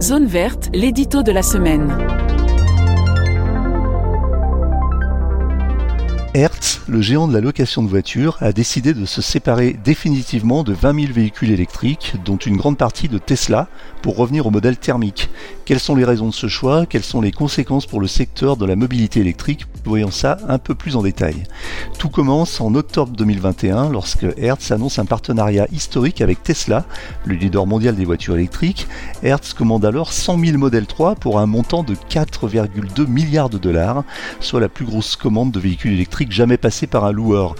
Zone verte, l'édito de la semaine. Hertz, le géant de la location de voitures, a décidé de se séparer définitivement de 20 000 véhicules électriques, dont une grande partie de Tesla, pour revenir au modèle thermique. Quelles sont les raisons de ce choix? Quelles sont les conséquences pour le secteur de la mobilité électrique? Voyons ça un peu plus en détail. Tout commence en octobre 2021 lorsque Hertz annonce un partenariat historique avec Tesla, le leader mondial des voitures électriques. Hertz commande alors 100 000 modèles 3 pour un montant de 4,2 milliards de dollars, soit la plus grosse commande de véhicules électriques jamais passée par un loueur.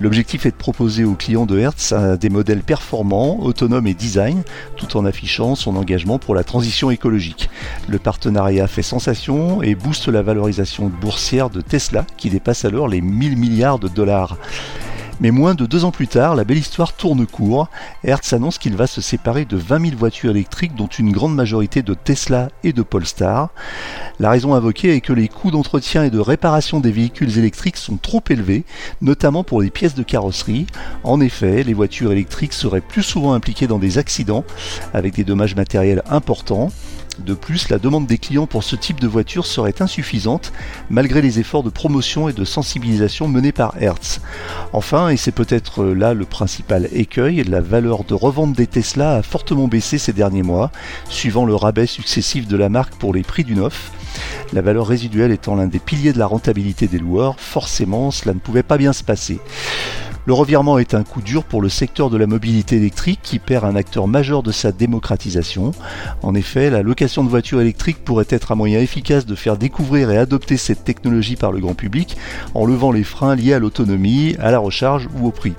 L'objectif est de proposer aux clients de Hertz des modèles performants, autonomes et design, tout en affichant son engagement pour la transition écologique. Le partenariat fait sensation et booste la valorisation boursière de Tesla qui dépasse alors les 1000 milliards de dollars. Mais moins de deux ans plus tard, la belle histoire tourne court. Hertz annonce qu'il va se séparer de 20 000 voitures électriques, dont une grande majorité de Tesla et de Polestar. La raison invoquée est que les coûts d'entretien et de réparation des véhicules électriques sont trop élevés, notamment pour les pièces de carrosserie. En effet, les voitures électriques seraient plus souvent impliquées dans des accidents, avec des dommages matériels importants. De plus, la demande des clients pour ce type de voiture serait insuffisante malgré les efforts de promotion et de sensibilisation menés par Hertz. Enfin, et c'est peut-être là le principal écueil, la valeur de revente des Tesla a fortement baissé ces derniers mois, suivant le rabais successif de la marque pour les prix du neuf. La valeur résiduelle étant l'un des piliers de la rentabilité des loueurs, forcément cela ne pouvait pas bien se passer. Le revirement est un coup dur pour le secteur de la mobilité électrique qui perd un acteur majeur de sa démocratisation. En effet, la location de voitures électriques pourrait être un moyen efficace de faire découvrir et adopter cette technologie par le grand public en levant les freins liés à l'autonomie, à la recharge ou au prix.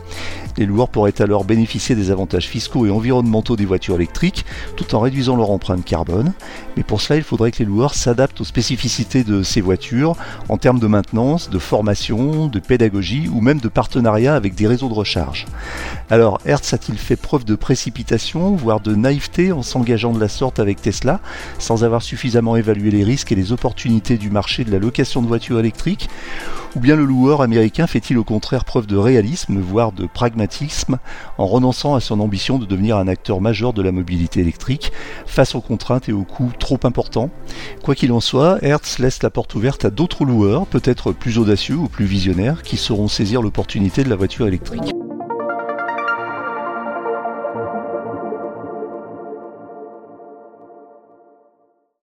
Les loueurs pourraient alors bénéficier des avantages fiscaux et environnementaux des voitures électriques tout en réduisant leur empreinte carbone. Mais pour cela, il faudrait que les loueurs s'adaptent aux spécificités de ces voitures en termes de maintenance, de formation, de pédagogie ou même de partenariat avec réseaux de recharge. Alors, Hertz a-t-il fait preuve de précipitation, voire de naïveté en s'engageant de la sorte avec Tesla, sans avoir suffisamment évalué les risques et les opportunités du marché de la location de voitures électriques? Ou bien le loueur américain fait-il au contraire preuve de réalisme, voire de pragmatisme, en renonçant à son ambition de devenir un acteur majeur de la mobilité électrique face aux contraintes et aux coûts trop importants? Quoi qu'il en soit, Hertz laisse la porte ouverte à d'autres loueurs, peut-être plus audacieux ou plus visionnaires, qui sauront saisir l'opportunité de la voiture électrique.